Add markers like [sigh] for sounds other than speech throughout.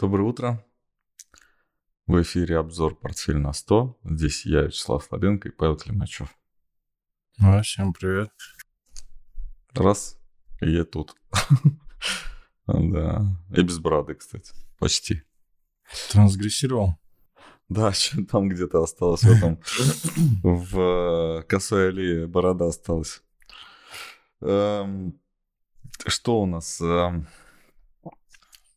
Доброе утро. В эфире обзор «Портфель на 100». Здесь я, Вячеслав Слабенко и Павел Климачев. А, всем привет. Раз, и я тут. [laughs] Да, и без брады, кстати, почти. Трансгрессировал? Да, [laughs] там где-то осталось в этом, [laughs] в косой аллее борода осталась. Эм, что у нас? Эм,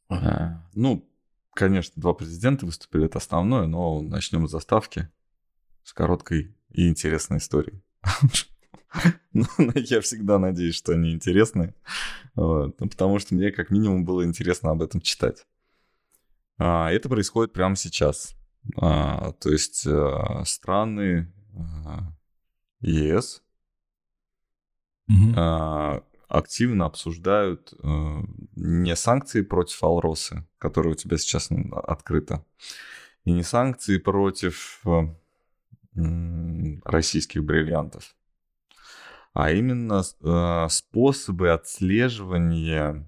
э, ну, конечно, два президента выступили, это основное, но начнем с заставки, с короткой и интересной историей. [laughs] Ну, я всегда надеюсь, что они интересные, вот, ну, потому что мне как минимум было интересно об этом читать. А, это происходит прямо сейчас. А, то есть а, страны а, ЕС угу. А, активно обсуждают а, не санкции против Алросы, которые у тебя сейчас открыто, и не санкции против а, российских бриллиантов, а именно э, способы отслеживания,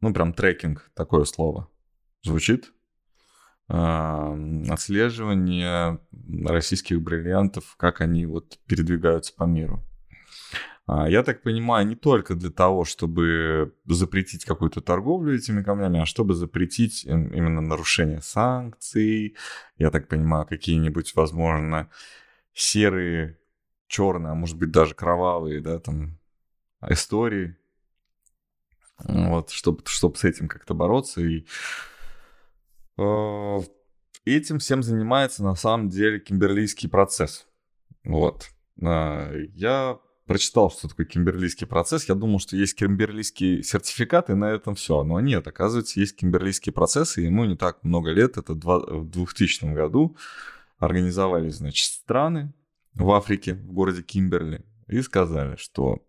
ну прям трекинг, такое слово звучит, э, отслеживание российских бриллиантов, как они вот передвигаются по миру. А, я так понимаю, не только для того, чтобы запретить какую-то торговлю этими камнями, а чтобы запретить именно нарушение санкций. Я так понимаю, какие-нибудь, возможно, серые черные, а может быть даже кровавые, да, там, истории. Вот, чтобы, чтобы с этим как-то бороться. И э, этим всем занимается на самом деле кимберлийский процесс. Вот. Э, я прочитал, что такое кимберлийский процесс. Я думал, что есть кимберлийский сертификат, и на этом все. Но нет, оказывается, есть кимберлийский процесс, и ему не так много лет. Это в 2000 году организовались, значит, страны, в Африке, в городе Кимберли, и сказали, что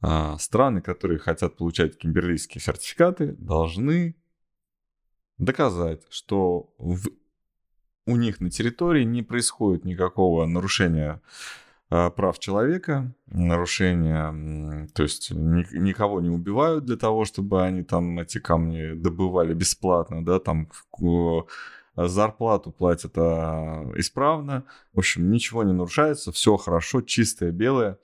а, страны, которые хотят получать кимберлийские сертификаты, должны доказать, что в, у них на территории не происходит никакого нарушения прав человека, нарушения, то есть ни, никого не убивают для того, чтобы они там эти камни добывали бесплатно, да, там зарплату платят а, исправно, в общем, ничего не нарушается, все хорошо, чистое, белое.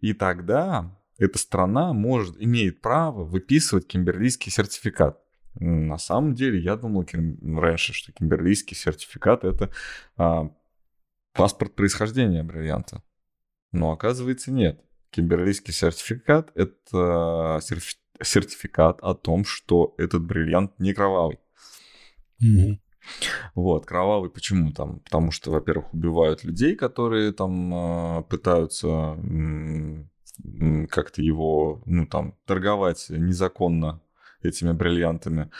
И тогда эта страна может, имеет право выписывать кимберлийский сертификат. На самом деле, я думал раньше, что кимберлийский сертификат это а, паспорт происхождения бриллианта. Но оказывается нет. Кимберлийский сертификат это сертификат о том, что этот бриллиант не кровавый. Mm-hmm. Вот, кровавый почему там? Потому что, во-первых, убивают людей, которые там а, пытаются как-то его, ну там, торговать незаконно этими бриллиантами.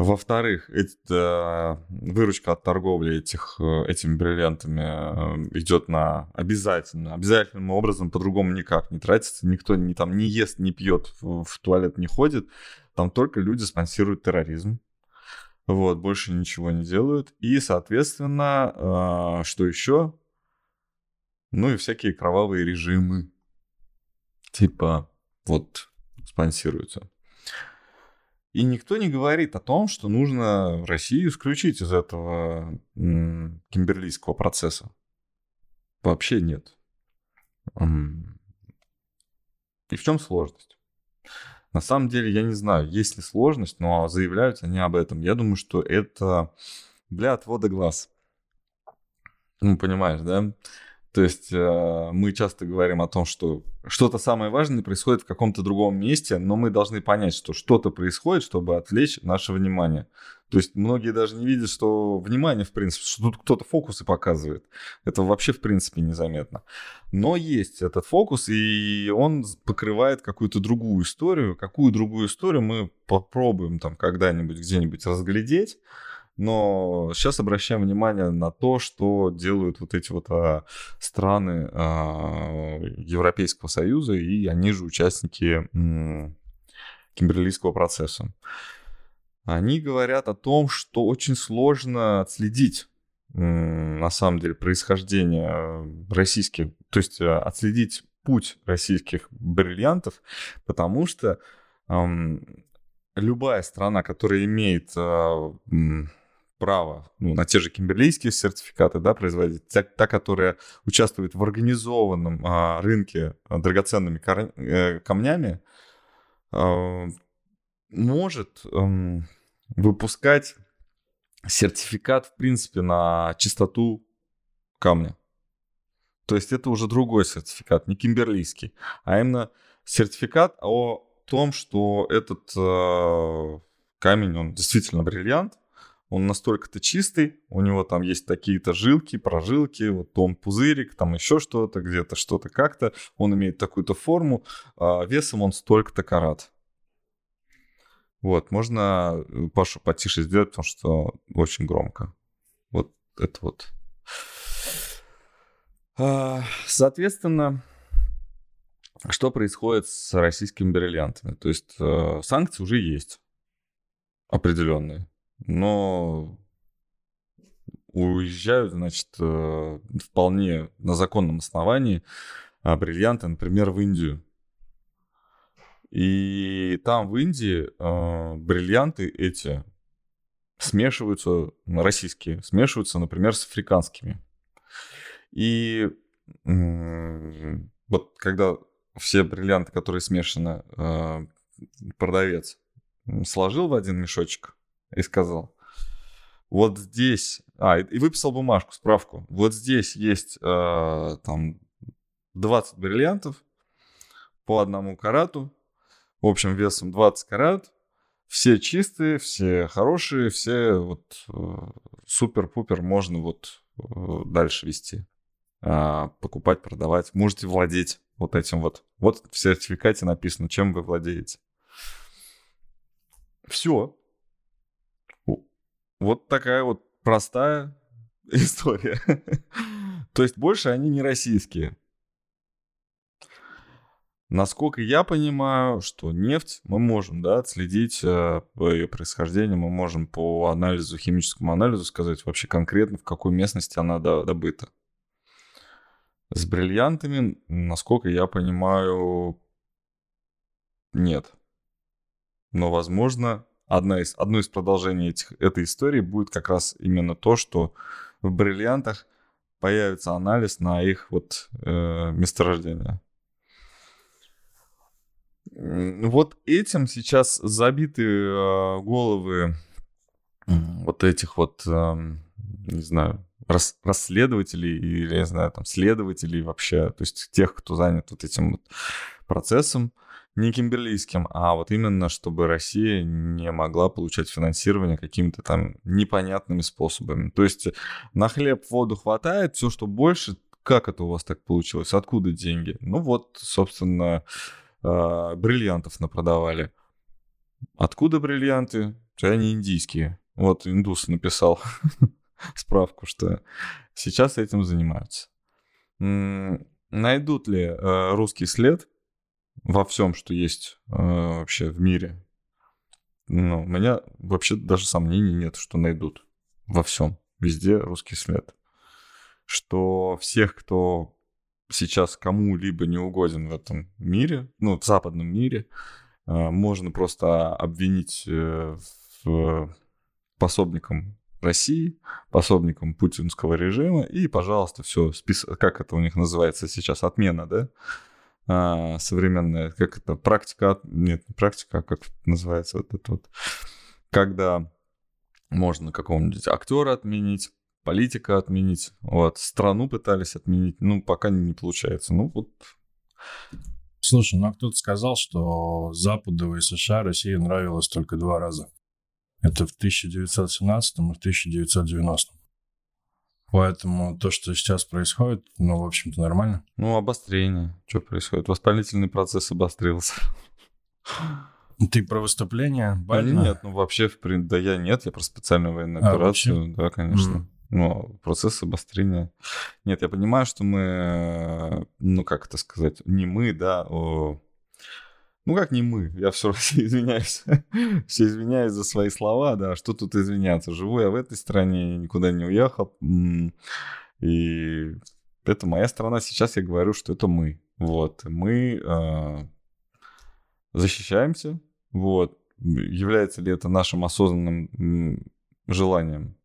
Во-вторых, это выручка от торговли этих, э, этими бриллиантами э, идет на обязательно, обязательным образом, по-другому никак не тратится. Никто не, там, не ест, не пьет, в, в туалет не ходит. Там только люди спонсируют терроризм. Вот, больше ничего не делают. И, соответственно, э, что еще? Ну и всякие кровавые режимы. Типа, вот, спонсируются. И никто не говорит о том, что нужно Россию исключить из этого кимберлийского процесса. Вообще нет. И в чем сложность? На самом деле, я не знаю, есть ли сложность, но заявляют они об этом. Я думаю, что это для отвода глаз. Ну, понимаешь, да? То есть э, мы часто говорим о том, что что-то самое важное происходит в каком-то другом месте, но мы должны понять, что что-то происходит, чтобы отвлечь наше внимание. То есть многие даже не видят, что внимание, в принципе, что тут кто-то фокусы показывает. Это вообще, в принципе, незаметно. Но есть этот фокус, и он покрывает какую-то другую историю. Какую другую историю мы попробуем там когда-нибудь где-нибудь разглядеть. Но сейчас обращаем внимание на то, что делают вот эти вот а, страны а, Европейского Союза, и они же участники м, Кимберлийского процесса. Они говорят о том, что очень сложно отследить на самом деле происхождение российских, то есть а, отследить путь российских бриллиантов, потому что любая страна, которая имеет э, право ну, на те же кимберлийские сертификаты да, производить, та, та которая участвует в организованном э, рынке драгоценными кор- э, камнями, э, может э, выпускать сертификат, в принципе, на чистоту камня. То есть это уже другой сертификат, не кимберлийский, а именно сертификат о том, что этот э, камень, он действительно бриллиант, он настолько-то чистый, у него там есть такие-то жилки, прожилки, вот он пузырик, там еще что-то, где-то что-то как-то, он имеет такую-то форму, а весом он столько-то карат. Вот, можно э, Пашу потише сделать, потому что очень громко. Вот это вот. А, соответственно, что происходит с российскими бриллиантами? То есть э, санкции уже есть определенные, но уезжают, значит, э, вполне на законном основании а бриллианты, например, в Индию. И там в Индии э, бриллианты эти смешиваются, российские, смешиваются, например, с африканскими. И вот когда все бриллианты, которые смешаны, э, продавец сложил в один мешочек и сказал, вот здесь, а, и выписал бумажку, справку, вот здесь есть э, там 20 бриллиантов по одному карату, в общем весом 20 карат, все чистые, все хорошие, все вот э, супер-пупер можно вот э, дальше вести, э, покупать, продавать, можете владеть вот этим вот. Вот в сертификате написано, чем вы владеете. Все. Вот такая вот простая [laughs] история. То есть больше они не российские. Насколько я понимаю, что нефть мы можем да, отследить э, ее происхождение, мы можем по анализу, химическому анализу сказать вообще конкретно, в какой местности она добыта. С бриллиантами, насколько я понимаю, нет. Но, возможно, одна из, одно из продолжений этих, этой истории будет как раз именно то, что в бриллиантах появится анализ на их вот э, месторождение. Вот этим сейчас забиты э, головы вот этих вот, э, не знаю, рас, расследователей или, я знаю, там, следователей вообще, то есть тех, кто занят вот этим вот процессом, не кимберлийским, а вот именно, чтобы Россия не могла получать финансирование какими-то там непонятными способами. То есть на хлеб, воду хватает, все, что больше, как это у вас так получилось, откуда деньги? Ну вот, собственно, э, бриллиантов напродавали. Откуда бриллианты? Они индийские. Вот индус написал. [laughs] справку, что сейчас этим занимаются. Найдут ли э, русский след во всем, что есть э, вообще в мире? Ну, у меня вообще даже сомнений нет, что найдут во всем, везде русский след. Что всех, кто сейчас кому-либо не угоден в этом мире, ну, в западном мире, э, можно просто обвинить в пособником России, пособником путинского режима, и, пожалуйста, все, спис... как это у них называется сейчас, отмена, да, а, современная, как это, практика, нет, не практика, а как называется вот это вот, когда можно какого-нибудь актера отменить, политика отменить, вот, страну пытались отменить, ну, пока не получается, ну, вот. Слушай, ну, а кто-то сказал, что Западу и США России нравилось только два раза. Это в 1917 и в 1990. Поэтому то, что сейчас происходит, ну, в общем-то, нормально. Ну, обострение. Что происходит? Воспалительный процесс обострился. Ты про выступление Байдена? Нет, ну вообще, в принципе, да я нет, я про специальную военную а, операцию. Вообще? Да, конечно. Mm. Ну, процесс обострения. Нет, я понимаю, что мы, ну, как это сказать, не мы, да, о ну как не мы, я [laughs] все равно извиняюсь. все извиняюсь за свои слова, да, что тут извиняться. Живу я в этой стране, никуда не уехал. И это моя страна. Сейчас я говорю, что это мы. Вот, мы э, защищаемся, вот, является ли это нашим осознанным желанием?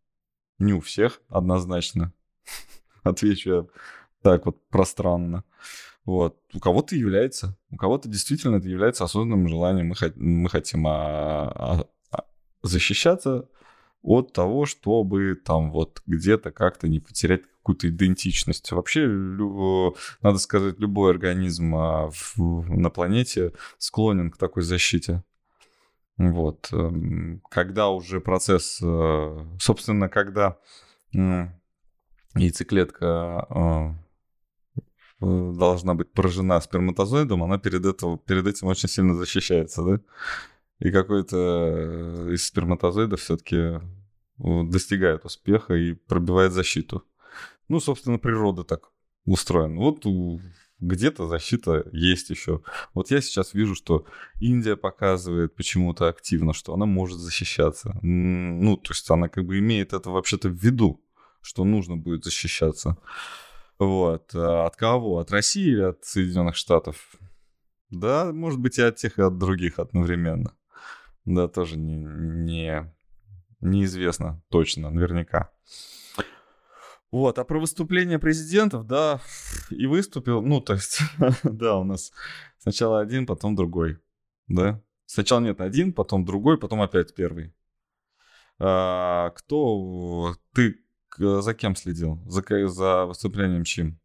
Не у всех, однозначно. [laughs] Отвечу я так вот пространно. Вот. У кого-то является. У кого-то действительно это является осознанным желанием. Мы, мы хотим а, а, а, защищаться от того, чтобы там вот где-то как-то не потерять какую-то идентичность. Вообще, надо сказать, любой организм а, в, на планете склонен к такой защите. Вот. Эм, когда уже процесс, э, собственно, когда яйцеклетка э, должна быть поражена сперматозоидом, она перед, этого, перед этим очень сильно защищается, да? И какой-то э, из сперматозоидов все-таки достигает успеха и пробивает защиту. Ну, собственно, природа так устроена. Вот где-то защита есть еще. Вот я сейчас вижу, что Индия показывает почему-то активно, что она может защищаться. Ну, то есть она как бы имеет это вообще-то в виду, что нужно будет защищаться. Вот. А от кого? От России или от Соединенных Штатов? Да, может быть, и от тех, и от других одновременно. Да, тоже не, не, неизвестно точно, наверняка. Вот, а про выступление президентов, да, и выступил, ну, то есть, [laughs] да, у нас сначала один, потом другой, да. Сначала нет один, потом другой, потом опять первый. А, кто, ты за кем следил? За, за выступлением чьим?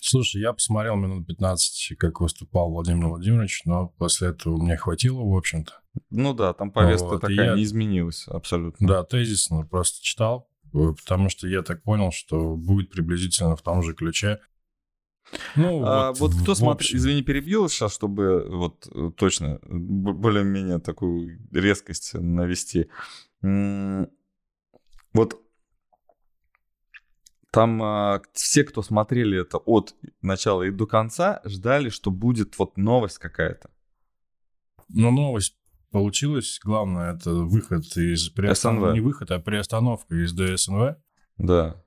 Слушай, я посмотрел минут 15, как выступал Владимир Владимирович, но после этого мне хватило, в общем-то. Ну да, там повестка вот, такая я... не изменилась абсолютно. Да, тезисно просто читал, Э, потому что я так понял, что будет приблизительно в том же ключе. Ну, а, вот, вот кто смотрит, извини, перебил сейчас, чтобы вот э, точно более-менее такую резкость навести. Вот там а, все, кто смотрели это от начала и до конца, ждали, что будет вот новость какая-то. Ну, новость получилось. Главное, это выход из... Приостанов... Не выход, а приостановка из ДСНВ. Да.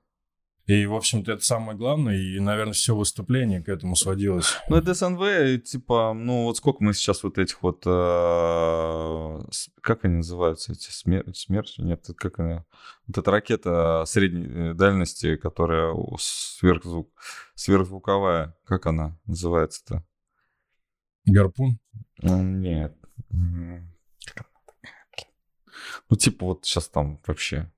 И, в общем-то, это самое главное, и, наверное, все выступление к этому сводилось. Ну, это СНВ, типа, ну, вот сколько мы сейчас вот этих вот, э, как они называются, эти смер... смерчи? Нет, как они? Вот эта ракета средней э, дальности, которая сверхзвук... сверхзвуковая, как она называется-то? Гарпун? Нет. Ну, типа вот сейчас там вообще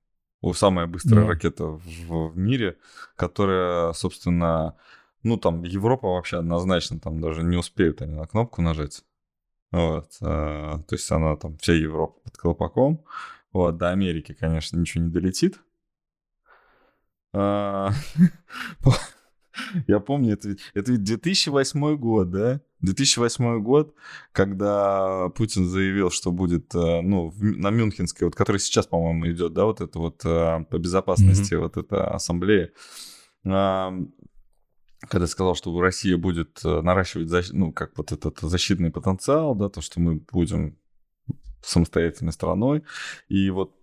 самая быстрая mm. ракета в, в мире, которая, собственно, ну, там Европа вообще однозначно там даже не успеют они на кнопку нажать. Вот. А, то есть она там, вся Европа под колпаком. Вот, до Америки, конечно, ничего не долетит. [laughs] Я помню, это, это ведь 2008 год, да? 2008 год, когда Путин заявил, что будет, э, ну, на Мюнхенской, вот, который сейчас, по-моему, идет, да, вот это вот э, по безопасности, mm-hmm. вот эта ассамблея, когда сказал, что Россия будет э, наращивать, ну, как вот этот защитный потенциал, да, то, что мы будем самостоятельной страной, и вот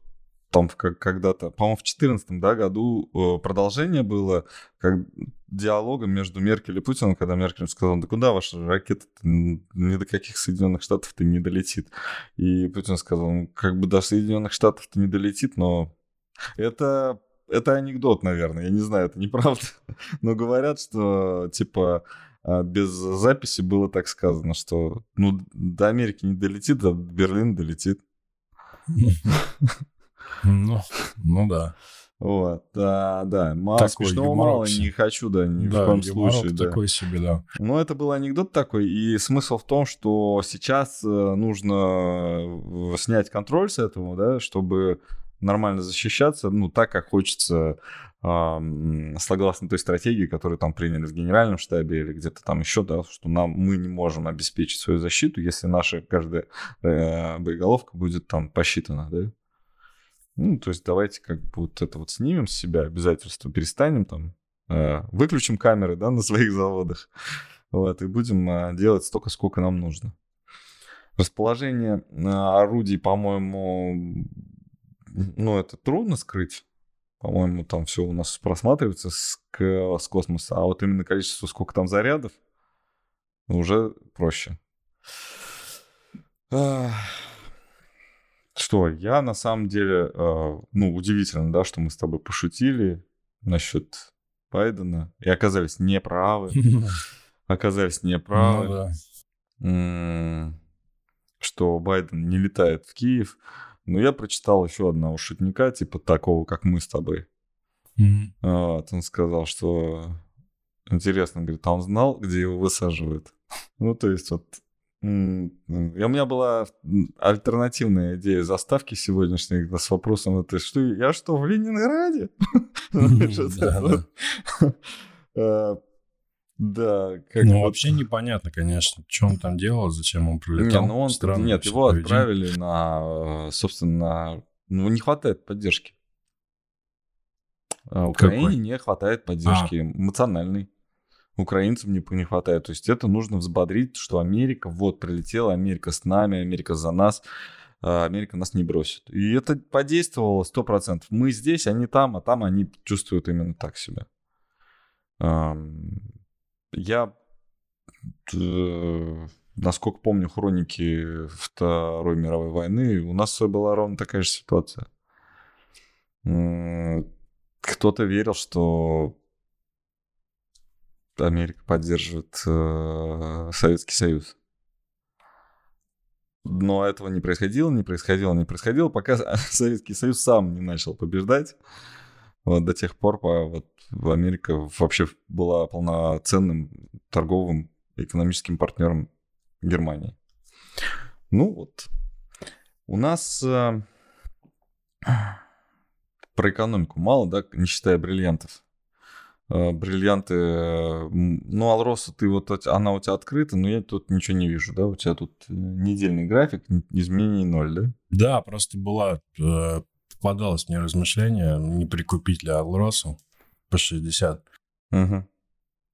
там когда-то, по-моему, в 2014 да, году продолжение было как диалога между Меркель и Путиным, когда Меркель сказал, да куда ваша ракета ни до каких Соединенных Штатов-то не долетит. И Путин сказал, ну, как бы до Соединенных Штатов-то не долетит, но это, это анекдот, наверное, я не знаю, это неправда, [laughs] но говорят, что, типа, а, без записи было так сказано, что, ну, до Америки не долетит, а до Берлина долетит. [laughs] Ну, ну да. Вот, да, да. Мало такой смешного мало, не хочу, да, ни да, в коем случае. Да. такой себе, да. Но это был анекдот такой, и смысл в том, что сейчас э, нужно э, снять контроль с этого, да, чтобы нормально защищаться, ну, так, как хочется, согласно той стратегии, которую там приняли в генеральном штабе или где-то там еще, да, что нам, мы не можем обеспечить свою защиту, если наша каждая э, боеголовка будет там посчитана, да. Ну, то есть давайте как бы вот это вот снимем с себя обязательства, перестанем там, э, выключим камеры, да, [laughs] на своих заводах, вот, и будем э, делать столько, сколько нам нужно. Расположение э, орудий, по-моему, ну, это трудно скрыть. По-моему, там все у нас просматривается с, с космоса, а вот именно количество, сколько там зарядов, уже проще. Что я на самом деле, э, ну, удивительно, да, что мы с тобой пошутили насчет Байдена и оказались неправы. [laughs] Оказались неправы. Ну. М, Что Байден не летает в Киев. Но я прочитал еще одного шутника, типа такого, как мы с тобой. Вот, он сказал, что интересно, говорит, а он знал, где его высаживают? [laughs] Ну, то есть вот... И у меня была альтернативная идея заставки сегодняшней с вопросом, это что, я что, в Ленинграде? [laughs] Да. [laughs] Э, Да, как Ну, вот- вообще непонятно, конечно, что он там делал, зачем он Не, прилетал. ну он, Странное нет, его поведение. отправили на, э, собственно, ну, не хватает поддержки. А Украине Какой? не хватает поддержки эмоциональной. Украинцам не, не хватает. То есть это нужно взбодрить, что Америка, вот, прилетела, Америка с нами, Америка за нас, а Америка нас не бросит. И это подействовало 100%. Мы здесь, они там, а там они чувствуют именно так себя. Я, насколько помню хроники Второй мировой войны, у нас была ровно такая же ситуация. Кто-то верил, что Америка поддерживает э, Советский Союз. Но этого не происходило, не происходило, не происходило, пока [laughs] Советский Союз сам не начал побеждать. Вот до тех пор, по- вот, Америка вообще была полноценным торговым экономическим партнером Германии. Ну вот, у нас э, про экономику мало, да, не считая бриллиантов. Э, Бриллианты, э, ну, Алроса, ты вот, от- она у тебя открыта, но я тут ничего не вижу, да, у тебя тут э, недельный график, изменений ноль, да? Да, просто была, попадалось мне размышление, не прикупить ли Алроса по 60. Мгм.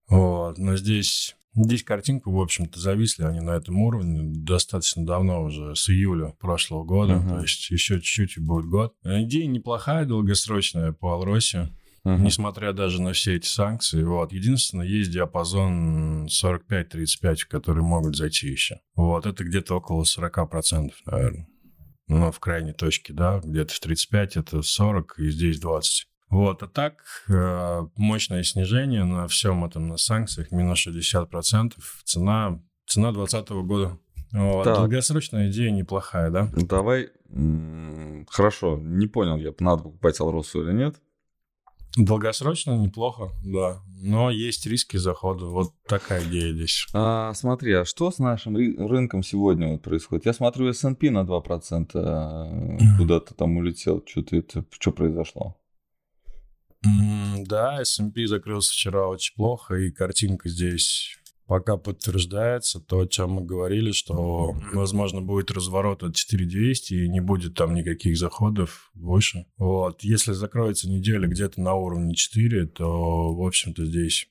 Вот, но здесь, здесь картинку, в общем-то, зависли они на этом уровне достаточно давно уже, с июля прошлого года, Мгм. то есть еще чуть-чуть и будет год. Идея неплохая, долгосрочная по Алросе, Мгм. несмотря даже на все эти санкции. Вот. Единственное, есть диапазон 45-35, в который могут зайти еще. Вот, это где-то около 40%, наверное. Ну, в крайней точке, да, где-то в 35 это 40, и здесь 20. Вот, а так, э, мощное снижение на всем этом, на санкциях, минус 60%. Цена, цена 2020 года. Вот. Так. Долгосрочная идея неплохая, да? Давай, хорошо, не понял я, надо покупать Алросу или нет. Долгосрочно неплохо, да. Но есть риски захода. Вот такая идея здесь. А, смотри, а что с нашим ри- рынком сегодня вот происходит? Я смотрю, S&P на 2% э, куда-то там улетел. Что-то это, что произошло? Да, S&P закрылся вчера очень плохо, и картинка здесь пока подтверждается то, о чем мы говорили, что, возможно, будет разворот от 4200 и не будет там никаких заходов выше. Вот. Если закроется неделя где-то на уровне 4, то, в общем-то, здесь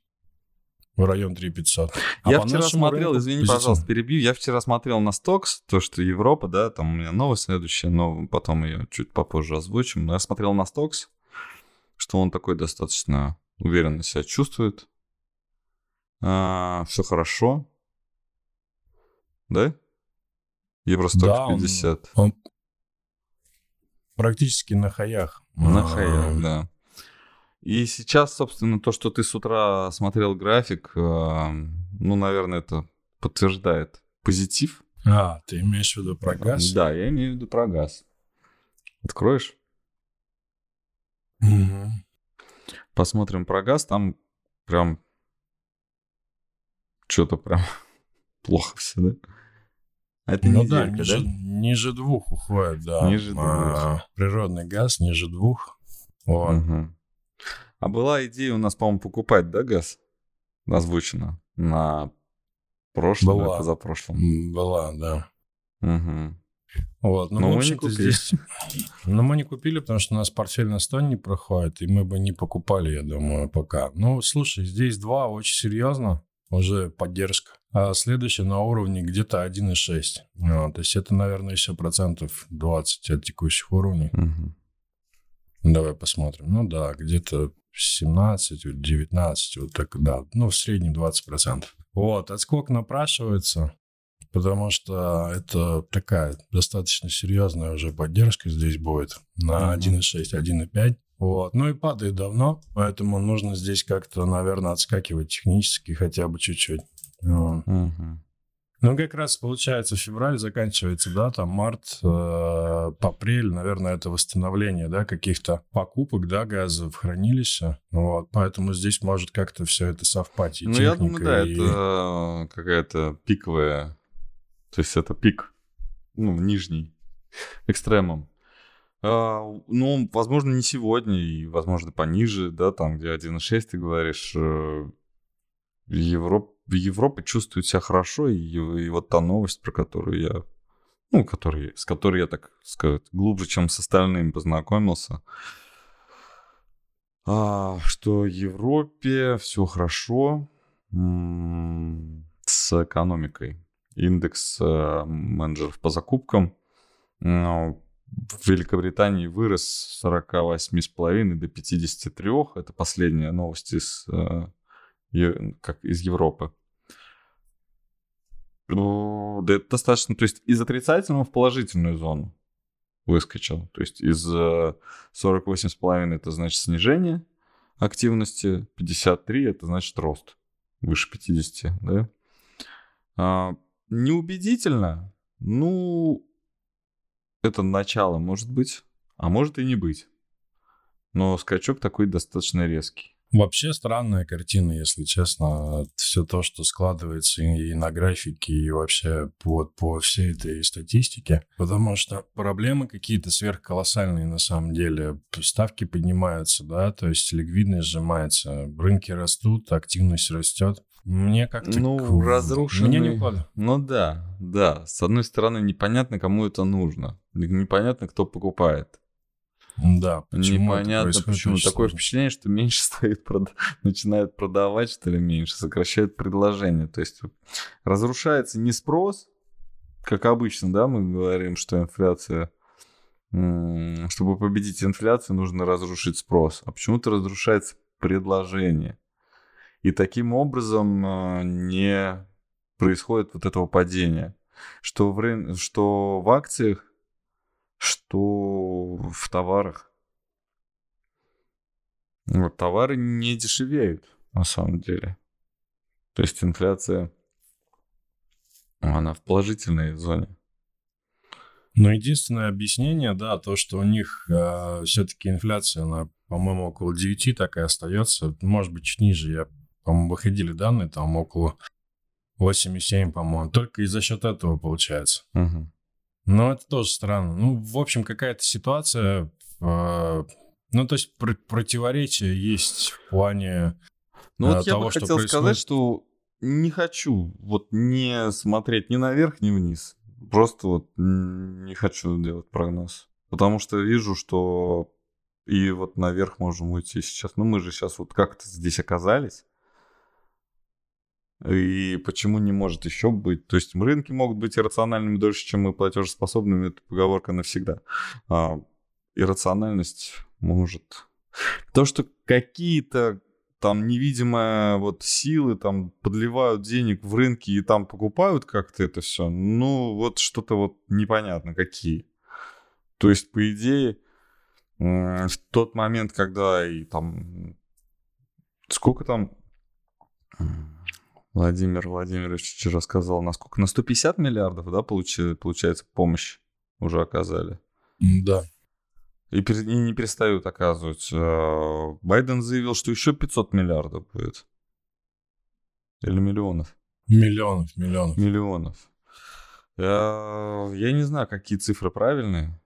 в район 3500. А я вчера смотрел, рынку извини, позитивно. пожалуйста, перебью. Я вчера смотрел на Стокс, то, что Европа, да, там у меня новость следующая, но потом ее чуть попозже озвучим. Но я смотрел на Стокс, что он такой достаточно уверенно себя чувствует. Все хорошо. Да? Евростокс Да, он- 50. Он практически на хаях. На А, хаях, да. И сейчас, собственно, то, что ты с утра смотрел график, э, ну, наверное, это подтверждает позитив. А, ты имеешь в виду про газ? Да, я имею в виду про газ. Откроешь? Мгм. Посмотрим про газ. Там прям что-то прям [laughs] плохо все, да? А это Ну да, неделька, ниже, да? ниже двух уходит, да. Ниже А, природный газ ниже двух. Вот. Мгм. А была идея у нас, по-моему, покупать, да, газ? Озвучено на прошлом, Была. позапрошлом. Была, да. Мгм. Вот, ну, Но в мы не купили. здесь... [laughs] Но мы не купили, потому что у нас портфель на 100 не проходит, и мы бы не покупали, я думаю, пока. Ну, слушай, здесь два очень серьезно, уже поддержка. А следующее на уровне где-то 1,6. Вот, то есть это, наверное, еще процентов 20 от текущих уровней. Мгм. Давай посмотрим. Ну да, где-то 17, вот 19, вот так, да. Ну, в среднем 20%. Вот, отскок напрашивается. Потому что это такая достаточно серьезная уже поддержка здесь будет на 1.6, 1.5. Вот. Ну и падает давно, поэтому нужно здесь как-то, наверное, отскакивать технически хотя бы чуть-чуть. Вот. Ну, как раз получается, февраль заканчивается, да, там март, э, апрель, наверное, это восстановление, да, каких-то покупок, да, газа в хранилище. Вот, поэтому здесь может как-то все это совпать. И Ну, я думаю, техника, да, и- это какая-то пиковая, то есть это пик, ну, нижний, экстремум. А, ну, возможно, не сегодня, и, возможно, пониже, да, там, где 1.6, ты говоришь, э, Европа, Европа чувствует себя хорошо, и, и вот та новость, про которую я, ну, который, с которой я, так сказать, глубже, чем с остальными познакомился, а, что Европе все хорошо с экономикой. Индекс э, менеджеров по закупкам э, в Великобритании вырос с 48,5 до 53. Это последняя новость из, э, как из Европы. Ну, да это достаточно, то есть из отрицательного в положительную зону выскочил. То есть из э, 48,5 это значит снижение активности, 53 это значит рост выше 50, да? Неубедительно, ну, это начало может быть, а может и не быть. Но скачок такой достаточно резкий. Вообще странная картина, если честно. Все то, что складывается и на графике, и вообще вот по всей этой статистике. Потому что проблемы какие-то сверхколоссальные на самом деле. Ставки поднимаются, да, то есть ликвидность сжимается, рынки растут, активность растет. Мне как-то... Ну, к- разрушенный- Мне не укладывается. Ну да, да. С одной стороны, непонятно, кому это нужно. Непонятно, кто покупает. Да, почему это Непонятно, происходит, почему. Такое впечатление, что меньше [laughs] стоит, прод- начинают продавать, что ли, меньше, сокращают предложение. То есть разрушается не спрос, как обычно, да, мы говорим, что инфляция, чтобы победить инфляцию, нужно разрушить спрос. А почему-то разрушается предложение. И таким образом э, не происходит вот этого падения. Что в, что в акциях, что в товарах. Вот, товары не дешевеют, на самом деле. То есть инфляция, она в положительной зоне. Но единственное объяснение, да, то, что у них все-таки инфляция, она, по-моему, около 9 так и остается. Может быть, чуть ниже. Я, по-моему, выходили данные, там около 8,7, по-моему. Только и за счет этого получается. Мгм. Но это тоже странно. Ну, в общем, какая-то ситуация... э, ну, то есть пр- противоречие есть в плане... Ну а, вот я того, бы что хотел происходит. сказать, что не хочу вот не смотреть ни наверх, ни вниз. Просто вот не хочу делать прогноз. Потому что вижу, что и вот наверх можем уйти сейчас. Ну мы же сейчас вот как-то здесь оказались. И почему не может еще быть? То есть рынки могут быть иррациональными дольше, чем мы платежеспособными. Это поговорка навсегда. А иррациональность может. То, что какие-то там невидимые вот силы там подливают денег в рынки и там покупают как-то это все, ну вот что-то вот непонятно какие. То есть, по идее, в тот момент, когда и там... Сколько там... Владимир Владимирович вчера сказал, насколько? На 150 миллиардов, да, получи- получается, помощь уже оказали. Да. И, и не перестают оказывать. Э, Байден заявил, что еще 500 миллиардов будет. Или миллионов? Миллионов, миллионов. Миллионов. Я, я не знаю, какие цифры правильные.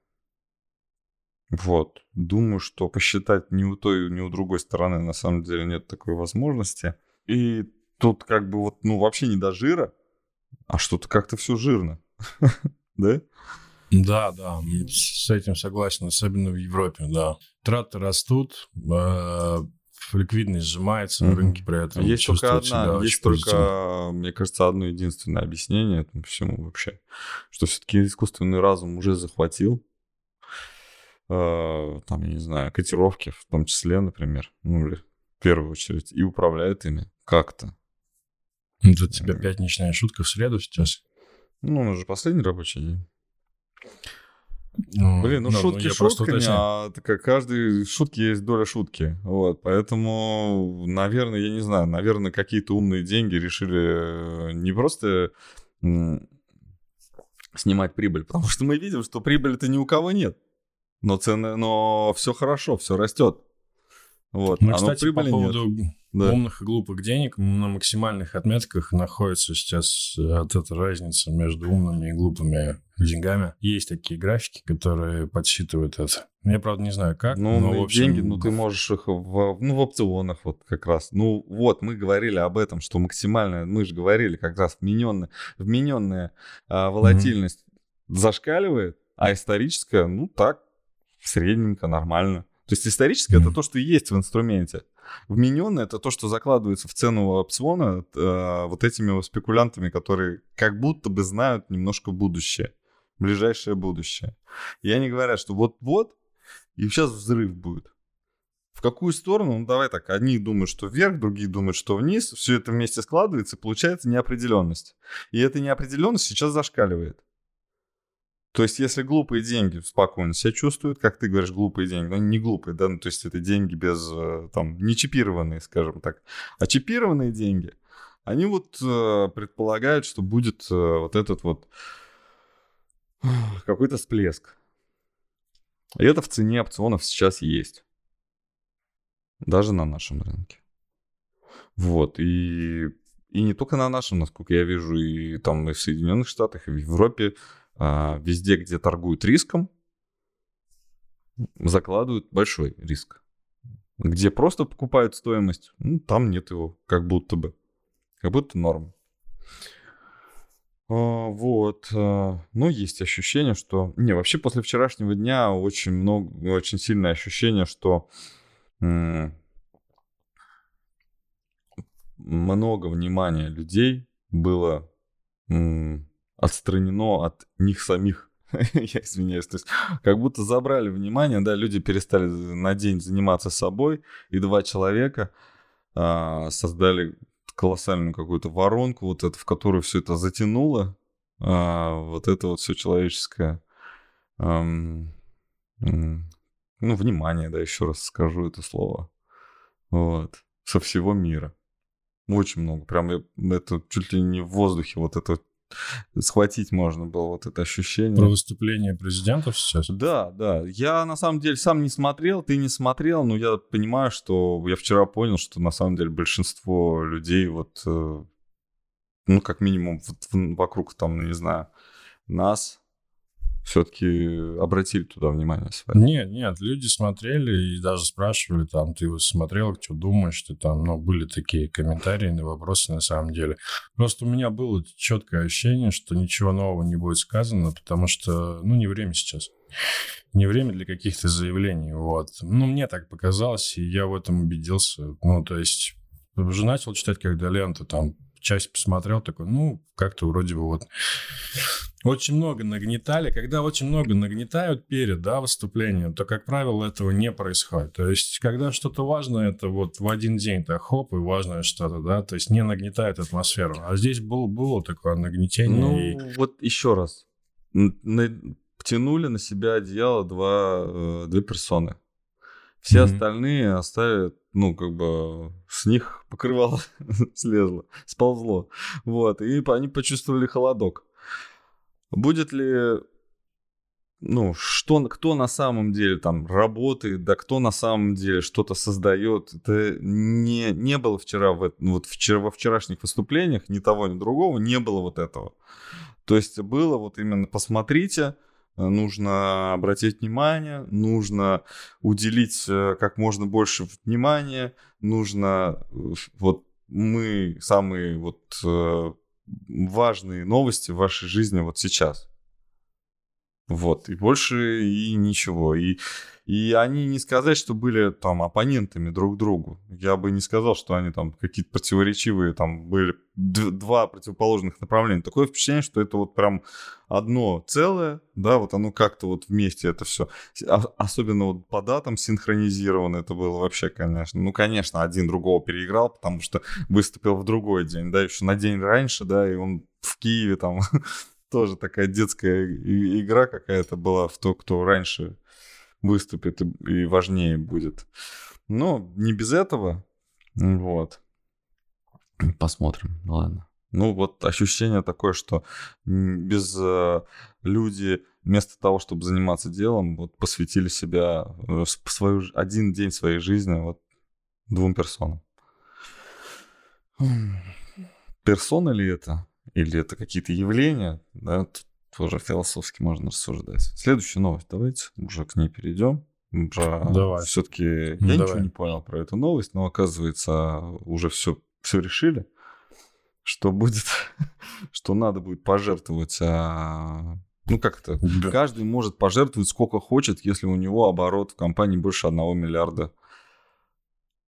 Вот. Думаю, что посчитать ни у той, ни у другой стороны на самом деле нет такой возможности. И тут как бы вот, ну, вообще не до жира, а что-то как-то все жирно. [laughs] Да? Да, да, с этим согласен, особенно в Европе, да. Траты растут, э, ликвидность сжимается, Мгм. рынки при этом Есть только одна, есть позитивно. только, мне кажется, одно единственное объяснение этому всему вообще, что все-таки искусственный разум уже захватил, э, там, я не знаю, котировки, в том числе, например, ну в первую очередь, и управляет ими как-то. Это у тебя пятничная шутка в среду сейчас? Ну, у нас же последний рабочий день. Ну, Блин, ну да, шутки я просто шутками, уточняю. а так каждой шутки есть доля шутки. Вот, поэтому, наверное, я не знаю, наверное, какие-то умные деньги решили э, не просто снимать прибыль, потому что мы видим, что прибыли-то ни у кого нет. Но цены, но все хорошо, все растет. Вот, Ну, а кстати, по прибыли нет. Да. умных и глупых денег, на максимальных отметках находится сейчас э, вот эта разница между умными и глупыми деньгами. Есть такие графики, которые подсчитывают это. Я, правда, не знаю как, Ну, но, в общем, деньги, ну, ты можешь их в, ну, в опционах вот как раз. Ну, вот, мы говорили об этом, что максимальная, мы же говорили как раз, вмененная, вмененная а, волатильность зашкаливает, а историческая, ну, так, средненько, нормально. То есть историческое это Мгм. то, что есть в инструменте. Вмененное это то, что закладывается в цену опциона э, вот этими спекулянтами, которые как будто бы знают немножко будущее, ближайшее будущее. И они говорят, что вот-вот, и сейчас взрыв будет. В какую сторону? Ну, давай так. Одни думают, что вверх, другие думают, что вниз. Все это вместе складывается, и получается неопределенность. И эта неопределенность сейчас зашкаливает. То есть, если глупые деньги спокойно себя чувствуют, как ты говоришь, глупые деньги, но они не глупые, да, ну, то есть это деньги без, э, там, не чипированные, скажем так, а чипированные деньги, они вот э, предполагают, что будет э, вот этот вот какой-то всплеск. И это в цене опционов сейчас есть. Даже на нашем рынке. Вот, и, и не только на нашем, насколько я вижу, и там и в Соединенных Штатах, и в Европе, везде, где торгуют риском, закладывают большой риск. Где просто покупают стоимость, ну, там нет его, как будто бы. Как будто норм. А, Вот. а, Но есть ощущение, что... Не, вообще после вчерашнего дня очень много, очень сильное ощущение, что много внимания людей было отстранено от них самих. [laughs] Я извиняюсь. То есть как будто забрали внимание, да, люди перестали на день заниматься собой, и два человека а, создали колоссальную какую-то воронку, вот это, в которую все это затянуло, а, вот это вот все человеческое, м, ну, внимание, да, еще раз скажу это слово, вот, со всего мира. Очень много, прям я- это чуть ли не в воздухе, вот это схватить можно было, вот это ощущение. Про выступление президентов сейчас. Да, да. Я на самом деле сам не смотрел, ты не смотрел, но я понимаю, что я вчера понял, что на самом деле большинство людей вот, э, ну, как минимум вот вокруг там, не знаю, нас все-таки обратили туда внимание свое. Нет, нет, люди смотрели и даже спрашивали, там, ты вот смотрел, что думаешь, ты там, ну, были такие комментарии на вопросы на самом деле. Просто у меня было четкое ощущение, что ничего нового не будет сказано, потому что, ну, не время сейчас. Не время для каких-то заявлений, вот. Ну, мне так показалось, и я в этом убедился. Ну, то есть, уже начал читать, когда ленту там часть посмотрел, такой, ну, как-то вроде бы вот очень много нагнетали. Когда очень много нагнетают перед да, выступлением, то, как правило, этого не происходит. То есть, когда что-то важное, это вот в один день, так хоп, и важное что-то, да, то есть не нагнетает атмосферу. А здесь был, было такое нагнетение. и- Ну, вот еще раз. Тянули на себя одеяло два, э, две персоны. Все Мгм. остальные оставят, ну, как бы, с них покрывало [laughs] слезло, сползло. Вот, и они почувствовали холодок. Будет ли, ну, что, кто на самом деле там работает, да кто на самом деле что-то создает, это не, не было вчера, в, ну, вот вчера, во вчерашних выступлениях ни того, ни другого, не было вот этого. То есть было вот именно посмотрите, нужно обратить внимание, нужно уделить э, как можно больше внимания, нужно э, вот мы самые вот э, важные новости в вашей жизни вот сейчас. Вот, и больше и ничего. И, и они не сказать, что были там оппонентами друг другу. Я бы не сказал, что они там какие-то противоречивые, там были два противоположных направления. Такое впечатление, что это вот прям одно целое, да, вот оно как-то вот вместе это все. Особенно вот по датам синхронизировано это было вообще, конечно. Ну, конечно, один другого переиграл, потому что выступил в другой день, да, еще на день раньше, да, и он в Киеве там [laughs] тоже такая детская игра какая-то была в то, кто раньше выступит и важнее будет. Но не без этого. Вот. Посмотрим. Ладно. Ну, вот ощущение такое, что без э, люди вместо того, чтобы заниматься делом, вот посвятили себя э, свою, один день своей жизни вот двум персонам. Персона ли это? Или это какие-то явления? Да, тут тоже философски можно рассуждать. Следующая новость. Давайте уже к ней перейдем. Про... Давай. Все-таки я Давай. ничего не понял про эту новость, но оказывается уже все, все решили что будет, [laughs] что надо будет пожертвовать. А, ну как это? Да. Каждый может пожертвовать сколько хочет, если у него оборот в компании больше 1 миллиарда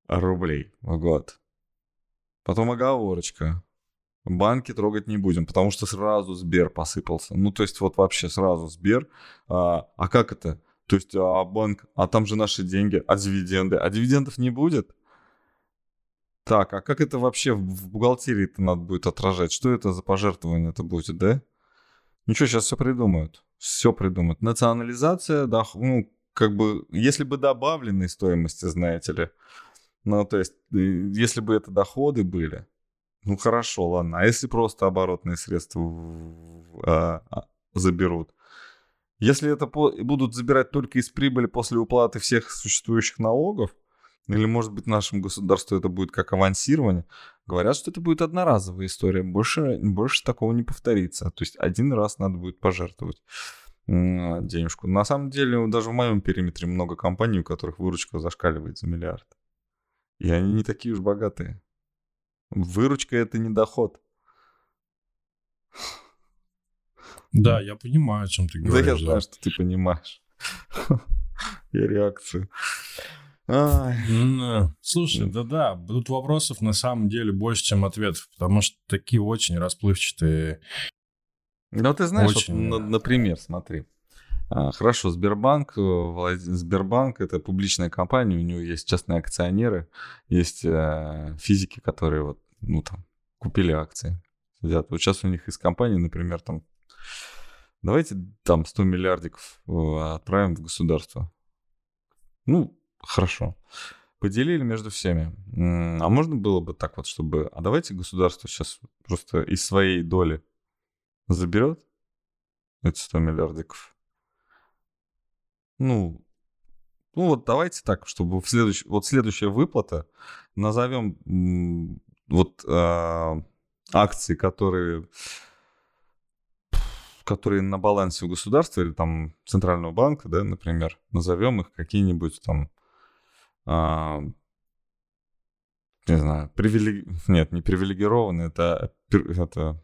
рублей в год. Потом оговорочка. Банки трогать не будем, потому что сразу Сбер посыпался. Ну, то есть вот вообще сразу Сбер. А, а как это? То есть а банк, а там же наши деньги, а дивиденды? А дивидендов не будет? Так, а как это вообще в бухгалтерии-то надо будет отражать? Что это за пожертвование это будет, да? Ничего, сейчас все придумают. Все придумают. Национализация, да, ну, как бы, если бы добавленной стоимости, знаете ли. Ну, то есть, если бы это доходы были, ну, хорошо, ладно. А если просто оборотные средства а, а, заберут? Если это будут забирать только из прибыли после уплаты всех существующих налогов, или, может быть, нашему государству это будет как авансирование. Говорят, что это будет одноразовая история. Больше, больше такого не повторится. То есть один раз надо будет пожертвовать денежку. На самом деле, даже в моем периметре много компаний, у которых выручка зашкаливает за миллиард. И они не такие уж богатые. Выручка это не доход. Да, я понимаю, о чем ты говоришь. Да, я знаю, что ты понимаешь. [laughs] Я реакцию. Ну, слушай, да-да, тут вопросов на самом деле больше, чем ответов, потому что такие очень расплывчатые. Ну, ты знаешь, очень... вот, например, смотри. А, хорошо, Сбербанк, э, Сбербанк это публичная компания, у него есть частные акционеры, есть э, физики, которые вот, ну там, купили акции. Сидят. Вот сейчас у них из компании, например, там, давайте там 100 миллиардиков э, отправим в государство. Ну, Хорошо. Поделили между всеми. А можно было бы так вот, чтобы... А давайте государство сейчас просто из своей доли заберет эти 100 миллиардиков. Ну, ну вот давайте так, чтобы в следующ... вот следующая выплата назовем вот э, акции, которые которые на балансе у государства или там центрального банка, да, например, назовем их какие-нибудь там а, не знаю, привилег... Нет, не привилегированные, это... это...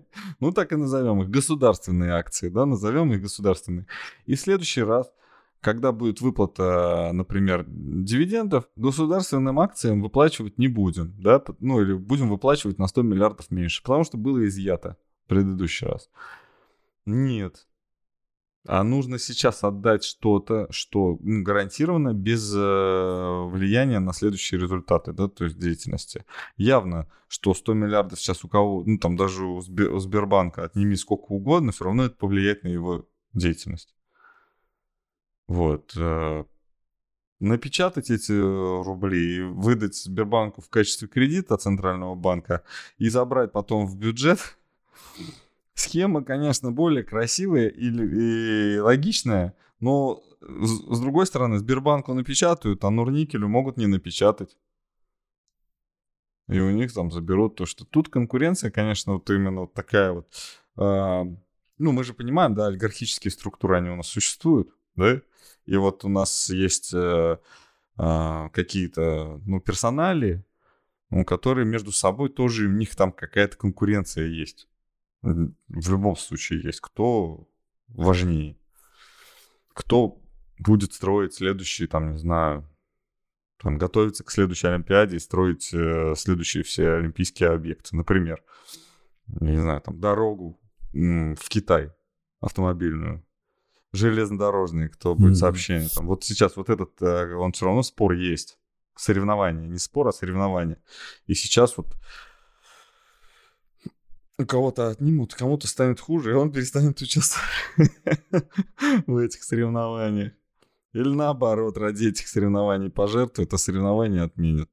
[laughs] ну, так и назовем их, государственные акции, да, назовем их государственные. И в следующий раз, когда будет выплата, например, дивидендов, государственным акциям выплачивать не будем, да, ну, или будем выплачивать на 100 миллиардов меньше, потому что было изъято в предыдущий раз. Нет, а нужно сейчас отдать что-то, что гарантированно без э, влияния на следующие результаты, да, то есть деятельности. Явно, что 100 миллиардов сейчас у кого, ну там даже у, Сбер, у Сбербанка отними сколько угодно, все равно это повлияет на его деятельность. Вот. Э, напечатать эти рубли и выдать Сбербанку в качестве кредита Центрального банка и забрать потом в бюджет [laughs] Схема, конечно, более красивая и, и логичная, но с, с другой стороны, Сбербанку напечатают, а Нурникелю могут не напечатать. И у них там заберут то, что тут конкуренция, конечно, вот именно вот такая вот. Э, ну, мы же понимаем, да, олигархические структуры, они у нас существуют, да? И вот у нас есть э, э, какие-то, ну, персонали, ну, которые между собой тоже, у них там какая-то конкуренция есть в любом случае есть. Кто важнее? Кто будет строить следующий, там, не знаю, там, готовиться к следующей Олимпиаде и строить э, следующие все олимпийские объекты. Например, не знаю, там, дорогу в Китай автомобильную, железнодорожные, кто будет mm-hmm. сообщение. Там. Вот сейчас вот этот, э, он все равно спор есть. Соревнование. Не спор, а соревнование. И сейчас вот кого-то отнимут, кому-то станет хуже, и он перестанет участвовать [laughs] в этих соревнованиях. Или наоборот, ради этих соревнований пожертвует, а соревнования отменят.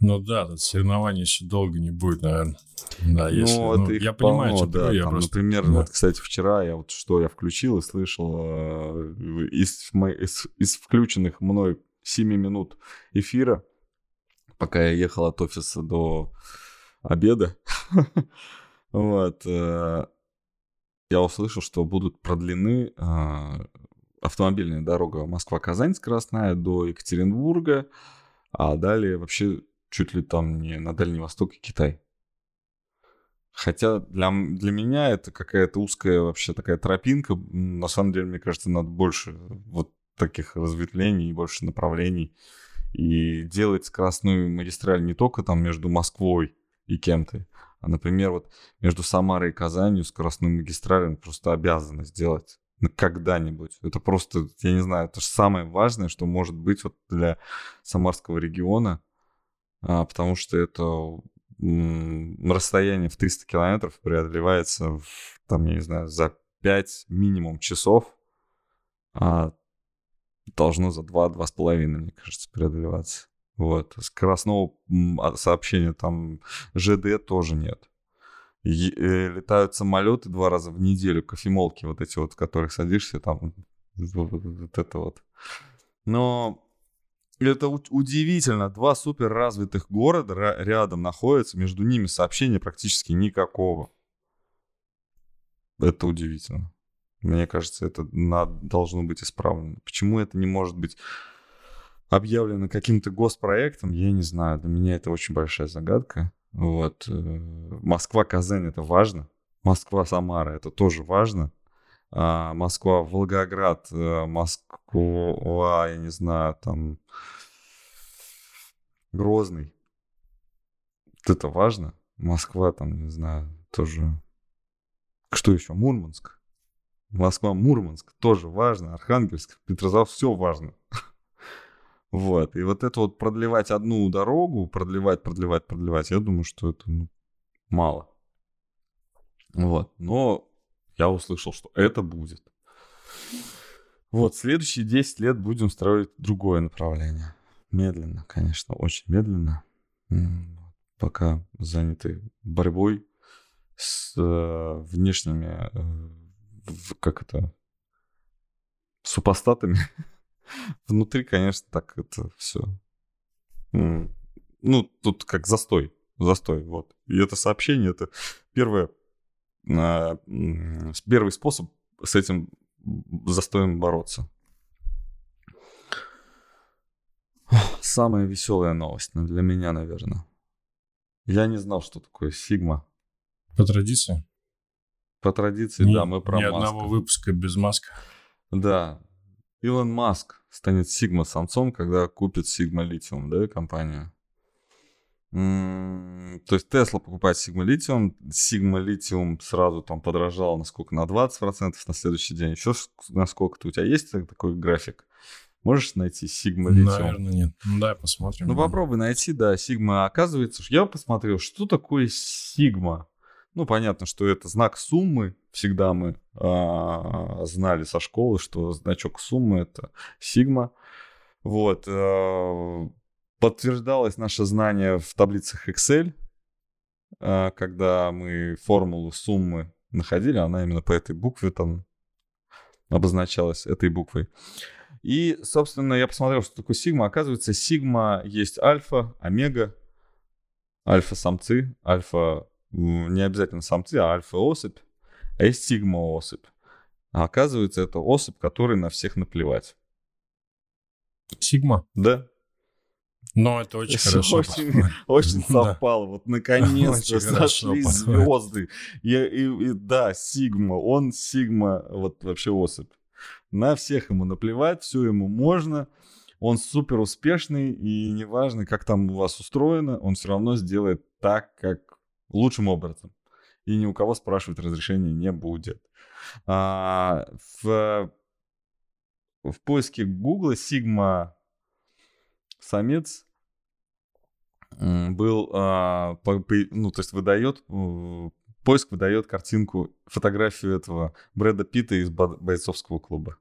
Ну да, тут соревнований еще долго не будет, наверное. Да, если, ну, ну, я понимаю, что да, я там, просто... Например, да. вот, кстати, вчера я вот что я включил и слышал э, из, из, из включенных мной 7 минут эфира, пока я ехал от офиса до обеда, [laughs] вот, э, я услышал, что будут продлены э, автомобильная дорога Москва-Казань скоростная до Екатеринбурга, а далее вообще чуть ли там не на Дальний Восток и Китай. Хотя для, для меня это какая-то узкая вообще такая тропинка. На самом деле, мне кажется, надо больше вот таких разветвлений, больше направлений. И делать скоростную магистраль не только там между Москвой и кем-то, а, например, вот между Самарой и Казанью скоростную магистраль он просто обязаны сделать когда-нибудь. Это просто, я не знаю, это же самое важное, что может быть вот для Самарского региона, а, потому что это расстояние в 300 километров преодолевается, в, там, я не знаю, за 5 минимум часов, а должно за 2-2,5, мне кажется, преодолеваться. Вот. Скоростного а, сообщения там ЖД тоже нет. Е- э, летают самолеты два раза в неделю, кофемолки вот эти вот, в которых садишься, там вот, это вот. Но это удивительно. Два супер развитых города рядом находятся, между ними сообщения практически никакого. Это удивительно. Мне кажется, это на- должно быть исправлено. Почему это не может быть объявлено каким-то госпроектом, я не знаю. Для меня это очень большая загадка. Вот. э, Москва-Казань это важно. Москва-Самара это тоже важно. А, Москва-Волгоград, э, Москва, я не знаю, там Грозный. Это важно. Москва, там, не знаю, тоже. Что еще? Мурманск. Москва, Мурманск тоже важно. Архангельск, Петрозаводск, все важно. [laughs] Вот. И вот это вот продлевать одну дорогу, продлевать, продлевать, продлевать, я думаю, что это ну, мало. Вот. Но я услышал, что это будет. Вот, следующие 10 лет будем строить другое направление. Медленно, конечно, очень медленно. Пока заняты борьбой с э, внешними, э, как это, супостатами. [laughs] Внутри, конечно, так это все. Ну, тут как застой. Застой, вот. И это сообщение, это первое, а, первый способ с этим застоем бороться. Самая веселая новость ну, для меня, наверное. Я не знал, что такое Сигма. По традиции. По традиции, Ни- да, мы про Ни Маска. одного выпуска без Маска. Да. Илон Маск станет Сигма самцом, когда купит Sigma Lithium, да, компанию. М, То есть Тесла покупает Sigma Lithium, Sigma Lithium сразу там подорожал на сколько? На 20% на следующий день. Еще на сколько-то? У тебя есть так- такой график? Можешь найти Сигма Литиум? Наверное, нет. Ну, давай посмотрим. Ну, попробуй найти, да, Сигма. Оказывается, я посмотрел, что такое Сигма. Ну, понятно, что это знак суммы. Всегда мы а, знали со школы, что значок суммы это Сигма. Вот. а, подтверждалось наше знание в таблицах Excel, а, когда мы формулу суммы находили, она именно по этой букве там обозначалась этой буквой. И, собственно, я посмотрел, что такое сигма. Оказывается, сигма есть альфа, омега, альфа-самцы, альфа не обязательно самцы, а альфа-особь, а есть сигма-особь. А оказывается, это особь, которой на всех наплевать. Сигма. Да? Но это очень Всё хорошо. Очень, [laughs] очень Да. совпало. Вот наконец-то Очень хорошо сошли подходит. звезды. И, и- и да, Сигма. Он Сигма, вот вообще особь. На всех ему наплевать, все ему можно. Он супер успешный, и неважно, как там у вас устроено, он все равно сделает так, как лучшим образом. И ни у кого спрашивать разрешения не будет. А, в, в поиске Гугла Сигма самец был, а, по- по- ну, то есть выдает, поиск выдает картинку, фотографию этого Брэда Питта из бо- бойцовского клуба.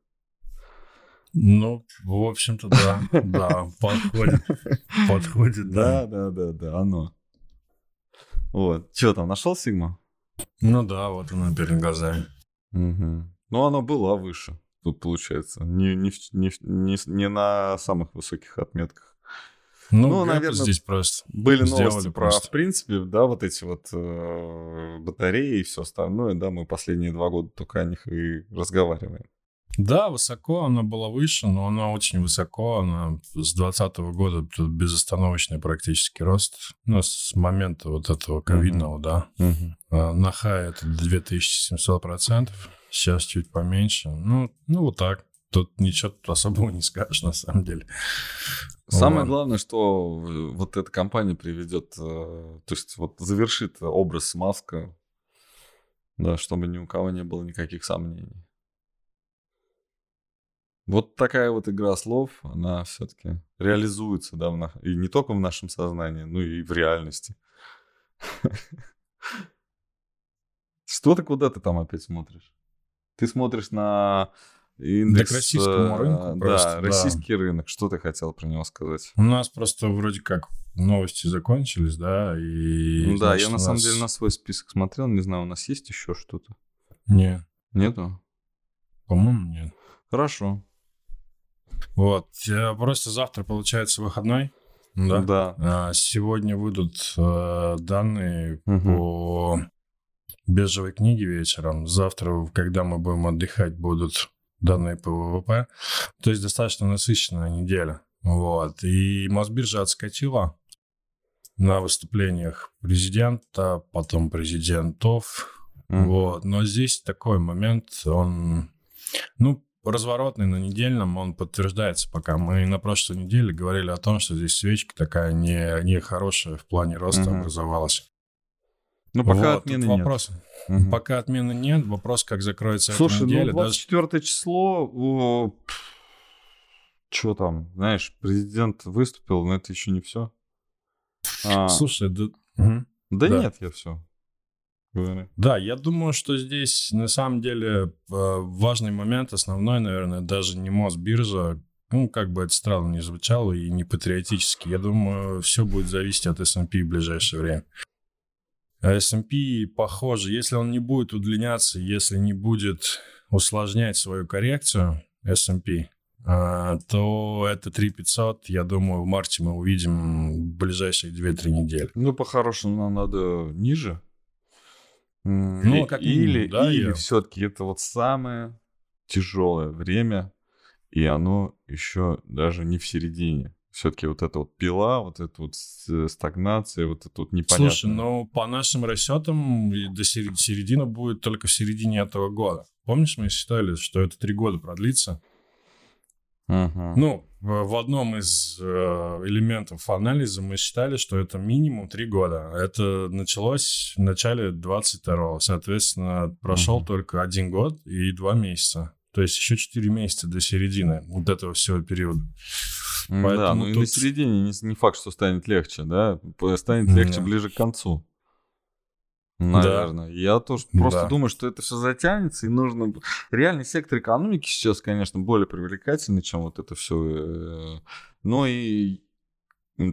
Ну, в общем-то, да. Да, подходит. [laughs] Подходит, Да, да. да, да, да, оно. Вот. Что там, нашел Сигма? Ну да, вот она перед глазами. Угу. Ну, оно было выше, тут получается. Не, не, не, не, не на самых высоких отметках. Ну, Ну, наверное, здесь просто. Были новости про, просто. в принципе, да, вот эти вот э, батареи и все остальное, да, мы последние два года только о них и разговариваем. Да, высоко она была выше, но она очень высоко. Она с 2020 года тут безостановочный практически рост. Ну, с момента вот этого ковидного, да. А, На хай это 2700%, сейчас чуть поменьше. Ну, ну вот так. Тут ничего тут особого не скажешь, на самом деле. Самое главное, что э, вот эта компания приведет, э, то есть вот завершит образ Маска, да, чтобы ни у кого не было никаких сомнений. Вот такая вот игра слов, она все-таки реализуется, да, в на- и не только в нашем сознании, но и в реальности. [laughs] Что ты куда ты там опять смотришь? Ты смотришь на индекс... к российскому э, рынку Да, просто, да. российский рынок. Что ты хотел про него сказать? У нас просто вроде как новости закончились, да, и... Ну да, значит, я на самом нас- деле на свой список смотрел, не знаю, у нас есть еще что-то? Не, Нету? по-моему, нет. Хорошо. Вот, э, просто завтра, получается, выходной, да? Да. А, Сегодня выйдут э, данные Мгм. по биржевой книге вечером. Завтра, когда мы будем отдыхать, будут данные по ВВП. То есть достаточно насыщенная неделя. Вот. И Мосбиржа отскочила на выступлениях президента, потом президентов. Мгм. Вот. Но здесь такой момент, он, ну, разворотный на недельном, он подтверждается пока. Мы на прошлой неделе говорили о том, что здесь свечка такая не, не хорошая в плане роста Мгм. образовалась. Ну, пока Вот, отмены нет. вопрос. Мгм. Пока отмены нет, вопрос, как закроется Слушай, эта неделя. ну даже 24 число, что там, знаешь, президент выступил, но это еще не все. Слушай, да, мгм. да, да. нет, я все. Да, я думаю, что здесь на самом деле э, важный момент, основной, наверное, даже не Мосбиржа, ну, как бы это странно не звучало и не патриотически. Я думаю, все будет зависеть от S&P в ближайшее время. А S&P, похоже, если он не будет удлиняться, если не будет усложнять свою коррекцию S&P, а, то это 3500, я думаю, в марте мы увидим в ближайшие 2-3 недели. Ну, по-хорошему, нам надо ниже. Ну, как или, минимум, да, или я- все-таки это вот самое тяжелое время, и оно еще даже не в середине. Все-таки вот эта вот пила, вот эта вот с- стагнация, вот это вот непонятно. Слушай, ну по нашим расчетам до середины будет только в середине этого года. Помнишь, мы считали, что это три года продлится? Ну, в одном из э, элементов анализа мы считали, что это минимум три года. Это началось в начале 22-го. Соответственно, прошел Мгм. только один год и два месяца. То есть еще четыре месяца до середины вот этого всего периода. М, Да, поэтому ну и на тут- середине не, не факт, что станет легче, да? Станет Да. легче ближе к концу. Наверное. Я тоже просто Да. думаю, что это все затянется, и нужно... Реальный сектор экономики сейчас, конечно, более привлекательный, чем вот это все. Но и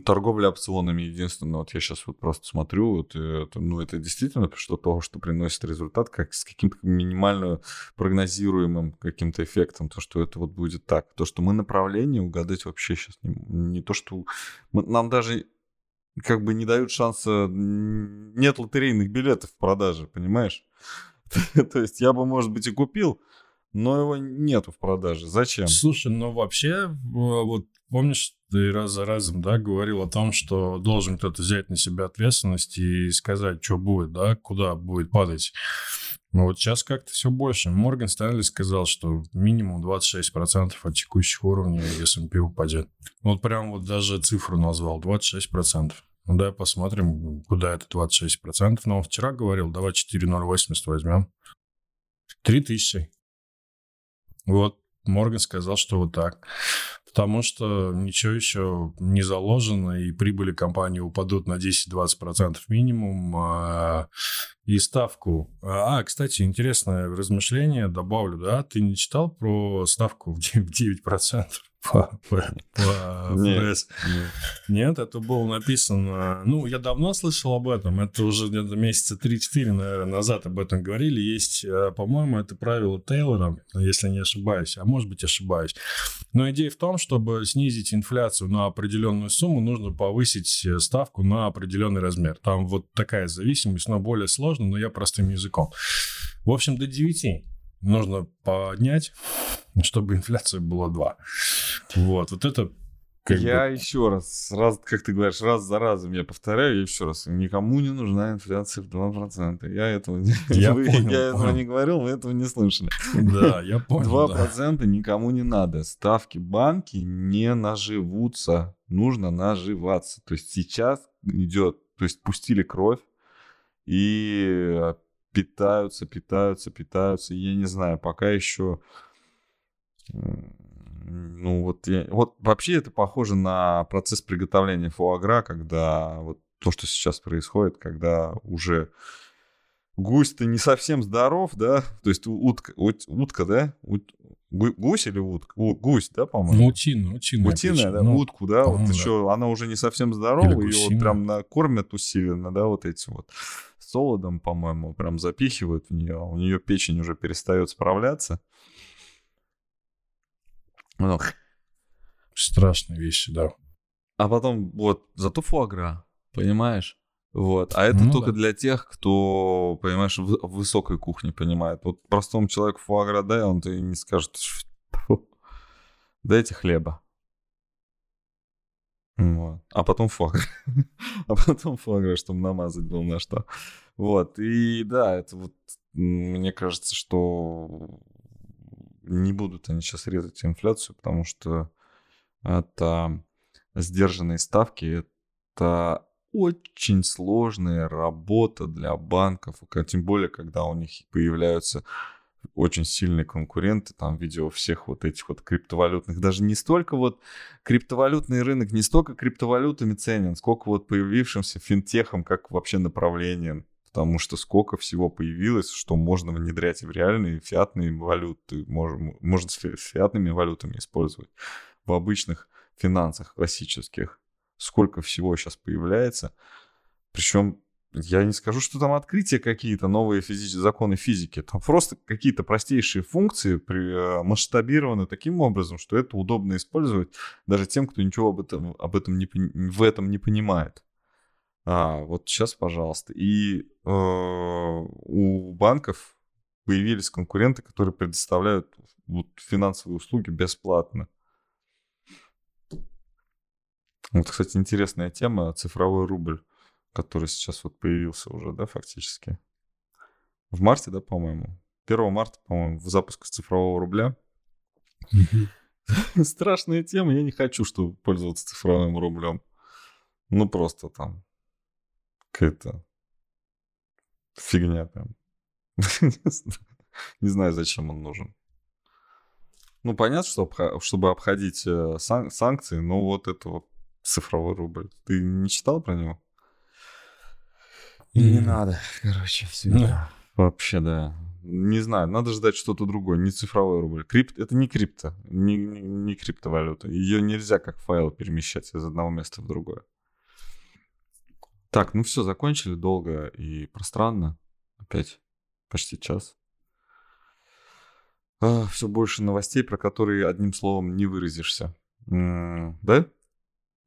торговля опционами единственное. Вот я сейчас вот просто смотрю, вот это, ну, это действительно что то, что приносит результат, как с каким-то минимально прогнозируемым каким-то эффектом, то, что это вот будет так. То, что мы направление угадать вообще сейчас не, не то, что... мы- нам даже как бы не дают шанса... Нет лотерейных билетов в продаже, понимаешь? [laughs] То есть я бы, может быть, и купил, но его нету в продаже. Зачем? Слушай, ну вообще, вот помнишь, ты раз за разом, да, говорил о том, что должен кто-то взять на себя ответственность и сказать, что будет, да, куда будет падать. Но вот сейчас как-то все больше. Морган Стэнли сказал, что минимум 26% от текущих уровней S&P упадет. Вот прям вот даже цифру назвал, 26%. Ну да, посмотрим, куда это 26%. Но он вчера говорил, давай 4,080 возьмем. 3000. Вот Морган сказал, что вот так. Потому что ничего еще не заложено, и прибыли компании упадут на 10-20% минимум. А, и ставку. А, кстати, интересное размышление добавлю, да? Ты не читал про ставку в 9%? Нет, нет. это было написано... Ну, я давно слышал об этом. Это уже где-то месяца 3-4, наверное, назад об этом говорили. Есть, э, по-моему, это правило Тейлора, если не ошибаюсь. А может быть, ошибаюсь. Но идея в том, чтобы снизить инфляцию на определенную сумму, нужно повысить э, ставку на определенный размер. Там вот такая зависимость, но более сложно, но я простым языком. В общем, до 9 нужно поднять, чтобы инфляция была 2. Вот, вот это как я бы... еще раз, раз, как ты говоришь, раз за разом я повторяю еще раз, никому не нужна инфляция в 2%. Я этого, [laughs] я [laughs] вы, понял, я этого не говорил, вы этого не слышали. Да, я [laughs] понял. 2% да. никому не надо. Ставки банки не наживутся. Нужно наживаться. То есть сейчас идет, то есть пустили кровь и питаются, питаются, питаются. Я не знаю, пока еще ну вот, я, вот вообще это похоже на процесс приготовления фуагра, когда вот то, что сейчас происходит, когда уже гусь-то не совсем здоров, да, [laughs] то есть утка, ут, утка, да, ут, гусь или утка, У, гусь, да, по-моему? Ну, утина, утина. Утина, да, ну, утку, да, вот да. еще она уже не совсем здорова, ее вот прям накормят усиленно, да, вот этим вот солодом, по-моему, прям запихивают в нее, у нее печень уже перестает справляться. Ну, Страшные вещи, да. А потом вот зато фуагра, понимаешь? Вот. А это ну, только да. для тех, кто, понимаешь, в, высокой кухне понимает. Вот простому человеку фуагра дай, он и не скажет, что дайте хлеба. Вот. А потом фуагра. [laughs] а потом фуагра, чтобы намазать был на что. Вот. И да, это вот, мне кажется, что не будут они сейчас резать инфляцию, потому что это сдержанные ставки, это очень сложная работа для банков, тем более, когда у них появляются очень сильные конкуренты там в виде всех вот этих вот криптовалютных. Даже не столько вот криптовалютный рынок, не столько криптовалютами ценен, сколько вот появившимся финтехом как вообще направлением потому что сколько всего появилось, что можно внедрять в реальные фиатные валюты, можно, можно с фиатными валютами использовать в обычных финансах классических. Сколько всего сейчас появляется. Причем я не скажу, что там открытия какие-то, новые физи- законы физики. Там просто какие-то простейшие функции при, э, масштабированы таким образом, что это удобно использовать даже тем, кто ничего об этом, об этом не, в этом не понимает. А, вот сейчас, пожалуйста. И э, у банков появились конкуренты, которые предоставляют вот финансовые услуги бесплатно. Вот, кстати, интересная тема цифровой рубль, который сейчас вот появился уже, да, фактически. В марте, да, по-моему. 1 марта, по-моему, в запуск цифрового рубля. [laughs] Страшная тема, я не хочу, чтобы пользоваться цифровым рублем. Ну, просто там какая-то фигня прям. [laughs] Не знаю, зачем он нужен. Ну, понятно, что чтобы обходить э, сан- санкции, но вот это вот цифровой рубль. Ты не читал про него? Не надо, [laughs] короче, все. Ну, вообще, да. Не знаю, надо ждать что-то другое, не цифровой рубль. Крипт, это не крипто, не, не, не криптовалюта. Ее нельзя как файл перемещать из одного места в другое. Так, ну все, закончили долго и пространно. Опять почти час. А, все больше новостей, про которые одним словом не выразишься. М- да?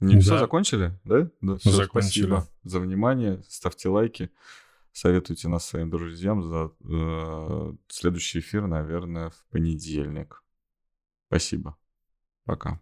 Не да. все закончили? Да? Да, все, закончили. спасибо за внимание. Ставьте лайки. Советуйте нас своим друзьям за э, следующий эфир, наверное, в понедельник. Спасибо. Пока.